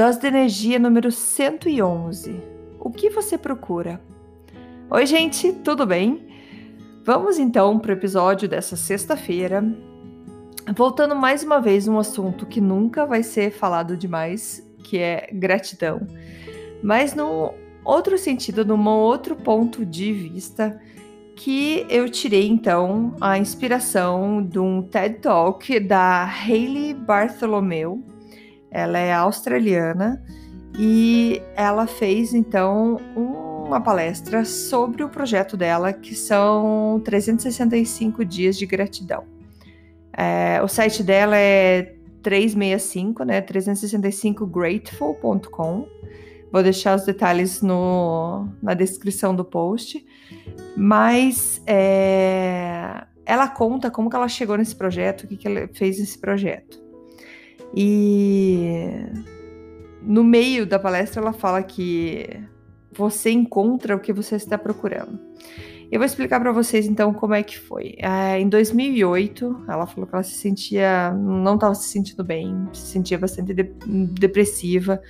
Dose de energia número 111. O que você procura? Oi, gente, tudo bem? Vamos então para o episódio dessa sexta-feira. Voltando mais uma vez um assunto que nunca vai ser falado demais, que é gratidão. Mas num outro sentido, num outro ponto de vista, que eu tirei então a inspiração de um TED Talk da Hayley Bartholomew, ela é australiana e ela fez então uma palestra sobre o projeto dela, que são 365 dias de gratidão. É, o site dela é 365, né? 365grateful.com. Vou deixar os detalhes no, na descrição do post. Mas é, ela conta como que ela chegou nesse projeto, o que, que ela fez nesse projeto. E no meio da palestra ela fala que você encontra o que você está procurando. Eu vou explicar para vocês então como é que foi. É, em 2008, ela falou que ela se sentia, não estava se sentindo bem, se sentia bastante de, depressiva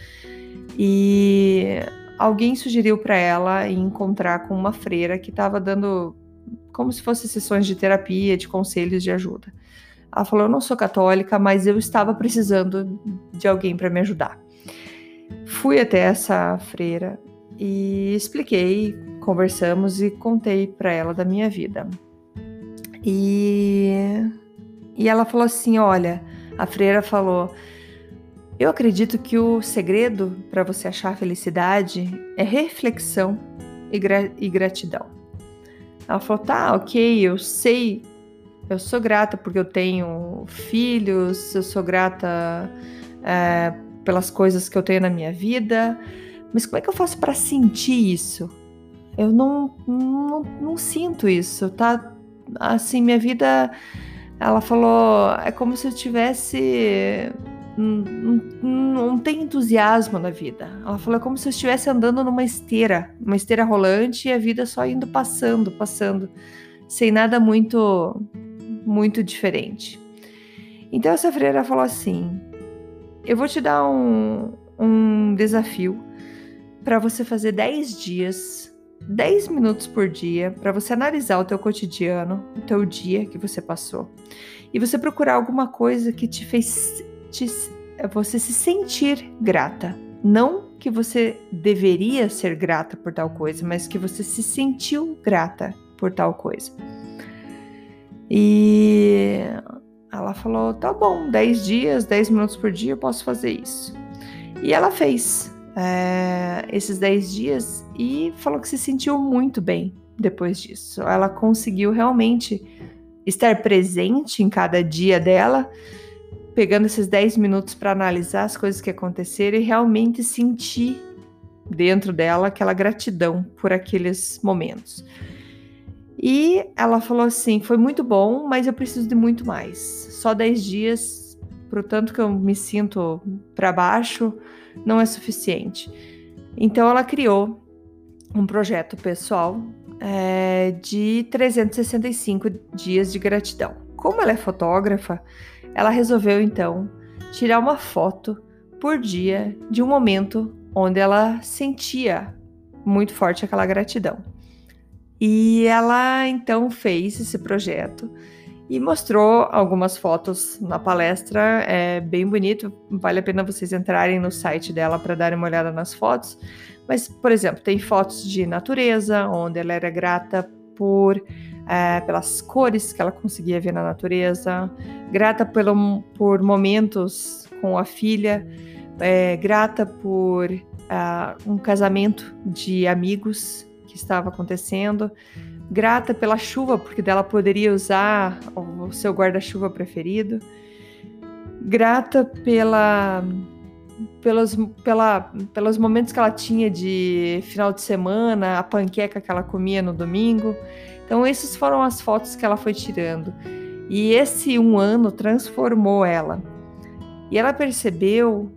e alguém sugeriu para ela encontrar com uma freira que estava dando como se fossem sessões de terapia, de conselhos de ajuda. Ela falou: Eu não sou católica, mas eu estava precisando de alguém para me ajudar. Fui até essa freira e expliquei, conversamos e contei para ela da minha vida. E, e ela falou assim: Olha, a freira falou. Eu acredito que o segredo para você achar felicidade é reflexão e, gra e gratidão. Ela falou: tá, ok, eu sei eu sou grata porque eu tenho filhos, eu sou grata é, pelas coisas que eu tenho na minha vida, mas como é que eu faço para sentir isso? Eu não, não, não sinto isso, tá? Assim, minha vida, ela falou, é como se eu tivesse não, não tem entusiasmo na vida. Ela falou é como se eu estivesse andando numa esteira, uma esteira rolante e a vida só indo passando, passando, sem nada muito muito diferente. Então essa freira falou assim: Eu vou te dar um, um desafio para você fazer 10 dias, 10 minutos por dia, para você analisar o teu cotidiano, o teu dia que você passou. E você procurar alguma coisa que te fez te, você se sentir grata. Não que você deveria ser grata por tal coisa, mas que você se sentiu grata por tal coisa. E ela falou: tá bom, 10 dias, 10 minutos por dia eu posso fazer isso. E ela fez é, esses 10 dias e falou que se sentiu muito bem depois disso. Ela conseguiu realmente estar presente em cada dia dela, pegando esses 10 minutos para analisar as coisas que aconteceram e realmente sentir dentro dela aquela gratidão por aqueles momentos. E ela falou assim: foi muito bom, mas eu preciso de muito mais. Só 10 dias, pro tanto que eu me sinto para baixo, não é suficiente. Então ela criou um projeto pessoal é, de 365 dias de gratidão. Como ela é fotógrafa, ela resolveu então tirar uma foto por dia de um momento onde ela sentia muito forte aquela gratidão. E ela então fez esse projeto e mostrou algumas fotos na palestra, é bem bonito, vale a pena vocês entrarem no site dela para darem uma olhada nas fotos. Mas, por exemplo, tem fotos de natureza, onde ela era grata por é, pelas cores que ela conseguia ver na natureza, grata pelo, por momentos com a filha, é, grata por uh, um casamento de amigos que estava acontecendo, grata pela chuva, porque dela poderia usar o seu guarda-chuva preferido, grata pela pelos, pela, pelos momentos que ela tinha de final de semana, a panqueca que ela comia no domingo. Então, essas foram as fotos que ela foi tirando. E esse um ano transformou ela. E ela percebeu,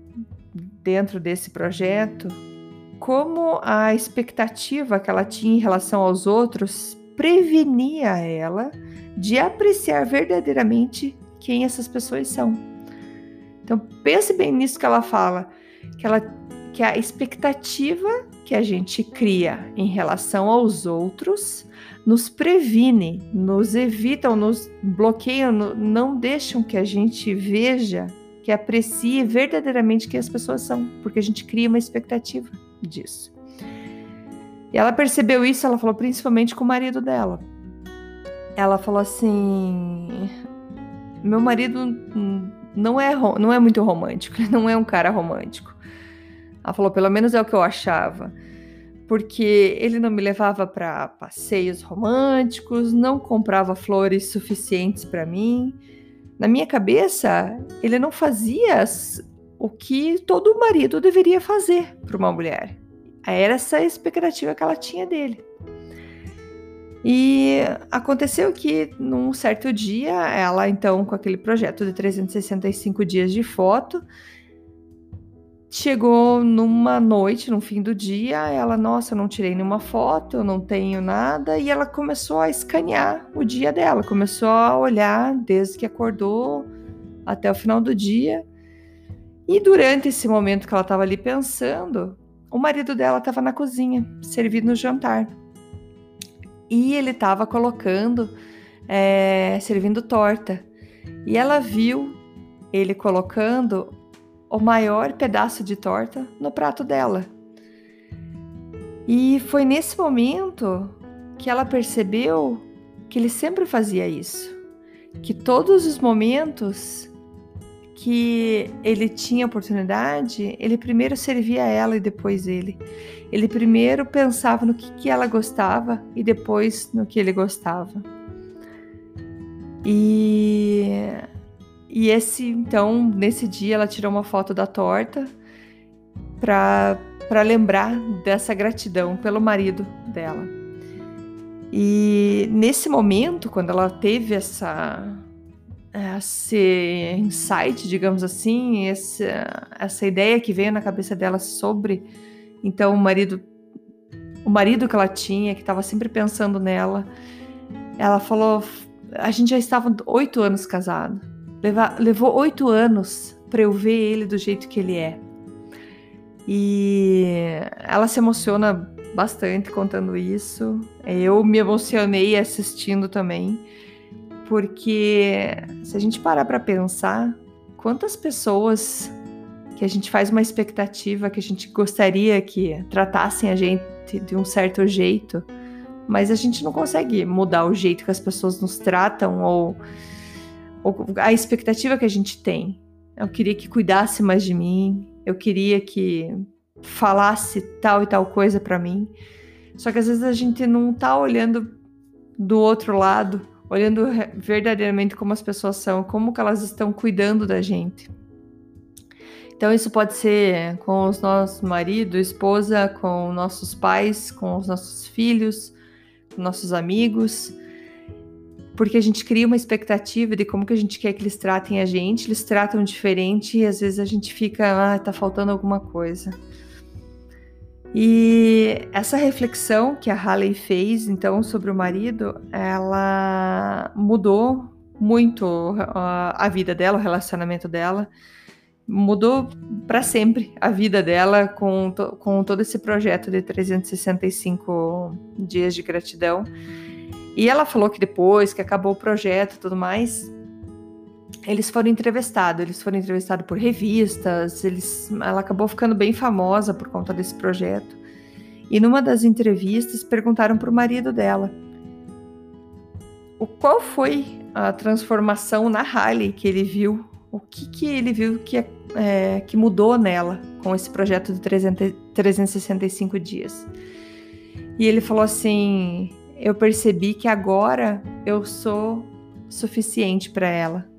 dentro desse projeto, como a expectativa que ela tinha em relação aos outros prevenia ela de apreciar verdadeiramente quem essas pessoas são. Então pense bem nisso que ela fala, que ela que a expectativa que a gente cria em relação aos outros nos previne, nos evitam, nos bloqueiam, não deixam que a gente veja, que aprecie verdadeiramente quem as pessoas são, porque a gente cria uma expectativa disso. E ela percebeu isso, ela falou principalmente com o marido dela. Ela falou assim: meu marido não é, não é muito romântico, ele não é um cara romântico. Ela falou, pelo menos é o que eu achava. Porque ele não me levava para passeios românticos, não comprava flores suficientes para mim. Na minha cabeça, ele não fazia o que todo marido deveria fazer para uma mulher. Era essa a expectativa que ela tinha dele. E aconteceu que num certo dia, ela então com aquele projeto de 365 dias de foto, chegou numa noite, no fim do dia, ela, nossa, não tirei nenhuma foto, eu não tenho nada, e ela começou a escanear o dia dela, começou a olhar desde que acordou até o final do dia. E durante esse momento que ela estava ali pensando, o marido dela estava na cozinha, servindo o jantar e ele estava colocando, é, servindo torta. E ela viu ele colocando o maior pedaço de torta no prato dela. E foi nesse momento que ela percebeu que ele sempre fazia isso, que todos os momentos que ele tinha oportunidade, ele primeiro servia ela e depois ele. Ele primeiro pensava no que, que ela gostava e depois no que ele gostava. E, e esse, então, nesse dia ela tirou uma foto da torta para lembrar dessa gratidão pelo marido dela. E nesse momento, quando ela teve essa esse insight, digamos assim, essa, essa ideia que veio na cabeça dela sobre então o marido o marido que ela tinha, que estava sempre pensando nela, ela falou: a gente já estava oito anos casado, levou oito anos para eu ver ele do jeito que ele é. E ela se emociona bastante contando isso. Eu me emocionei assistindo também porque se a gente parar para pensar, quantas pessoas que a gente faz uma expectativa que a gente gostaria que tratassem a gente de um certo jeito, mas a gente não consegue mudar o jeito que as pessoas nos tratam ou, ou a expectativa que a gente tem. Eu queria que cuidasse mais de mim, eu queria que falasse tal e tal coisa para mim. Só que às vezes a gente não tá olhando do outro lado olhando verdadeiramente como as pessoas são, como que elas estão cuidando da gente. Então isso pode ser com os nossos marido, esposa, com nossos pais, com os nossos filhos, com nossos amigos, porque a gente cria uma expectativa de como que a gente quer que eles tratem a gente, eles tratam diferente e às vezes a gente fica, ah, tá faltando alguma coisa. E essa reflexão que a Halley fez, então, sobre o marido, ela mudou muito a vida dela, o relacionamento dela, mudou para sempre a vida dela com, com todo esse projeto de 365 dias de gratidão. E ela falou que depois que acabou o projeto e tudo mais, eles foram entrevistados, eles foram entrevistados por revistas, eles, ela acabou ficando bem famosa por conta desse projeto. E numa das entrevistas perguntaram para o marido dela o qual foi a transformação na Halle que ele viu, o que, que ele viu que, é, que mudou nela com esse projeto de 300, 365 dias. E ele falou assim: eu percebi que agora eu sou suficiente para ela.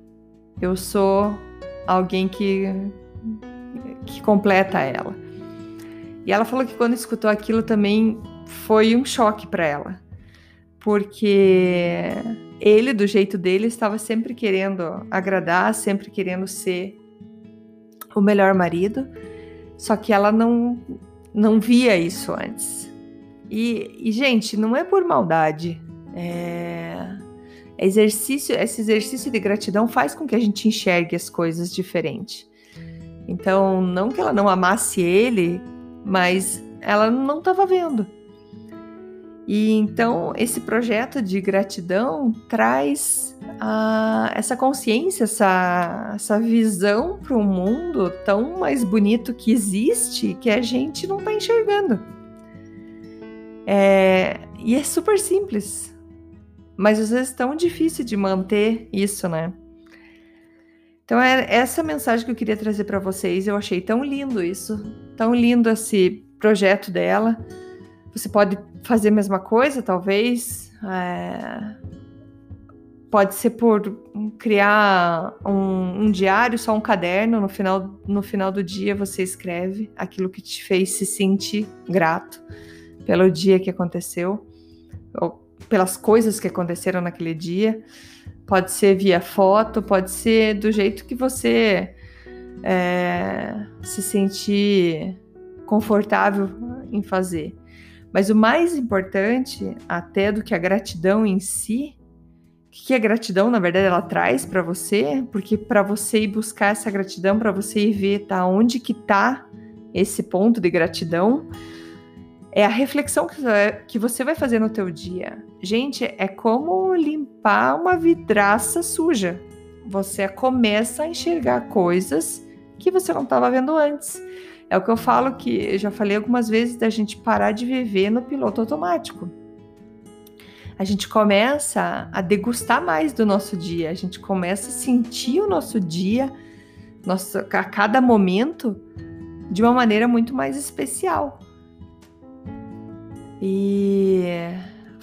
Eu sou alguém que que completa ela. E ela falou que quando escutou aquilo também foi um choque para ela, porque ele, do jeito dele, estava sempre querendo agradar, sempre querendo ser o melhor marido, só que ela não, não via isso antes. E, e gente, não é por maldade. É... Exercício, esse exercício de gratidão faz com que a gente enxergue as coisas diferente. Então, não que ela não amasse ele, mas ela não estava vendo. E então esse projeto de gratidão traz a, essa consciência, essa, essa visão para o mundo tão mais bonito que existe que a gente não está enxergando. É, e é super simples, mas às vezes tão difícil de manter isso, né? Então é essa mensagem que eu queria trazer para vocês. Eu achei tão lindo isso, tão lindo esse projeto dela. Você pode fazer a mesma coisa, talvez. É... Pode ser por criar um, um, diário, só um caderno. No final, no final do dia você escreve aquilo que te fez se sentir grato pelo dia que aconteceu, ou pelas coisas que aconteceram naquele dia. Pode ser via foto, pode ser do jeito que você é, se sentir confortável em fazer. Mas o mais importante, até do que a gratidão em si, que a gratidão, na verdade, ela traz para você, porque para você ir buscar essa gratidão, para você ir ver tá, onde que tá esse ponto de gratidão, é a reflexão que você vai fazer no teu dia. Gente, é como limpar uma vidraça suja. Você começa a enxergar coisas que você não estava vendo antes. É o que eu falo que eu já falei algumas vezes da gente parar de viver no piloto automático. A gente começa a degustar mais do nosso dia, a gente começa a sentir o nosso dia, nosso, a cada momento, de uma maneira muito mais especial. E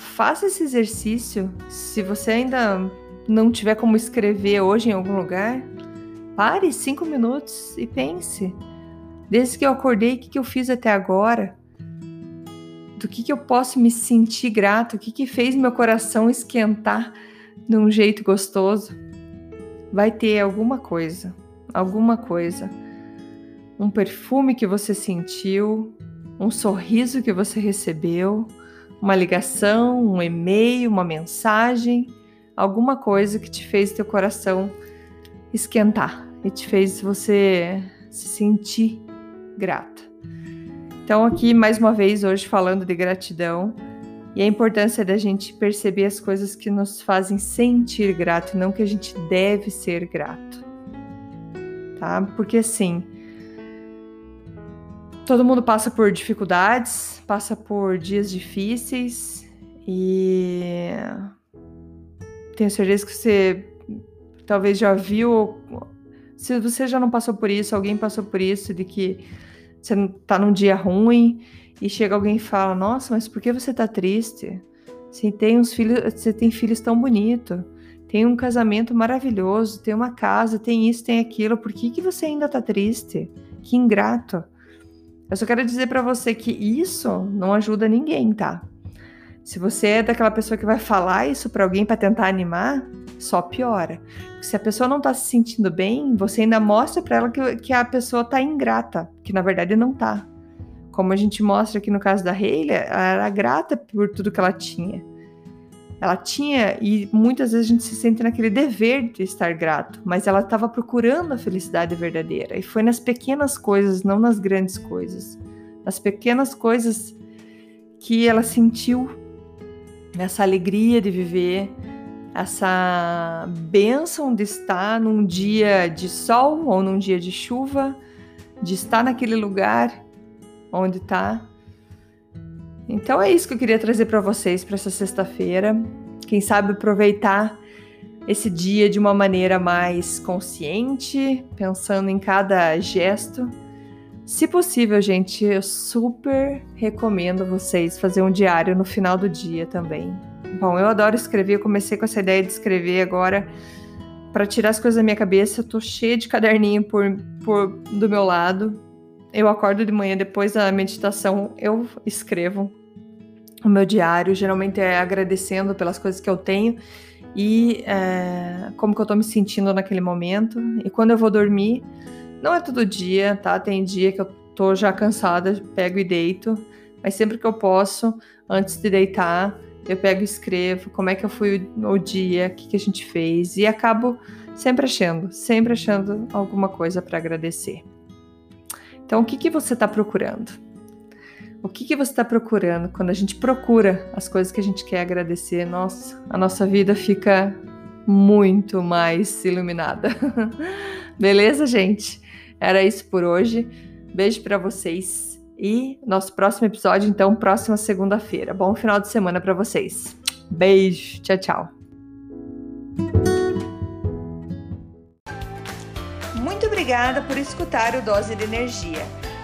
faça esse exercício. Se você ainda não tiver como escrever hoje em algum lugar, pare cinco minutos e pense. Desde que eu acordei, o que, eu fiz até agora? Do que, que eu posso me sentir grato? O que, que fez meu coração esquentar de um jeito gostoso? Vai ter alguma coisa, alguma coisa. Um perfume que você sentiu, um sorriso que você recebeu, uma ligação, um e-mail, uma mensagem, alguma coisa que te fez teu coração esquentar e te fez você se sentir grata. Então, aqui mais uma vez, hoje falando de gratidão e a importância da gente perceber as coisas que nos fazem sentir grato não que a gente deve ser grato. Tá? Porque assim, todo mundo passa por dificuldades, passa por dias difíceis e tenho certeza que você talvez já viu se você já não passou por isso, alguém passou por isso, de que você tá num dia ruim e chega alguém e fala: Nossa, mas por que você tá triste? Você tem uns filhos, você tem filhos tão bonitos, tem um casamento maravilhoso, tem uma casa, tem isso, tem aquilo, por que, que você ainda tá triste? Que ingrato. Eu só quero dizer para você que isso não ajuda ninguém, tá? Se você é daquela pessoa que vai falar isso para alguém para tentar animar, só piora. Porque se a pessoa não tá se sentindo bem, você ainda mostra para ela que, que a pessoa tá ingrata, que na verdade não tá. Como a gente mostra aqui no caso da Hayley, ela era grata por tudo que ela tinha. Ela tinha, e muitas vezes a gente se sente naquele dever de estar grato, mas ela estava procurando a felicidade verdadeira. E foi nas pequenas coisas, não nas grandes coisas. Nas pequenas coisas que ela sentiu essa alegria de viver, essa bênção de estar num dia de sol ou num dia de chuva, de estar naquele lugar onde está. Então é isso que eu queria trazer para vocês para essa sexta-feira. Quem sabe aproveitar esse dia de uma maneira mais consciente, pensando em cada gesto. Se possível, gente, eu super recomendo vocês fazer um diário no final do dia também. Bom, eu adoro escrever, eu comecei com essa ideia de escrever agora para tirar as coisas da minha cabeça. Eu tô cheia de caderninho por, por do meu lado. Eu acordo de manhã depois da meditação, eu escrevo o meu diário, geralmente é agradecendo pelas coisas que eu tenho e é, como que eu tô me sentindo naquele momento. E quando eu vou dormir, não é todo dia, tá? Tem dia que eu tô já cansada, pego e deito, mas sempre que eu posso, antes de deitar, eu pego e escrevo como é que eu fui o dia, o que, que a gente fez, e acabo sempre achando, sempre achando alguma coisa para agradecer. Então, o que, que você está procurando? O que, que você está procurando? Quando a gente procura as coisas que a gente quer agradecer, nossa, a nossa vida fica muito mais iluminada. Beleza, gente? Era isso por hoje. Beijo para vocês e nosso próximo episódio, então, próxima segunda-feira. Bom final de semana para vocês. Beijo, tchau, tchau. Muito obrigada por escutar o Dose de Energia.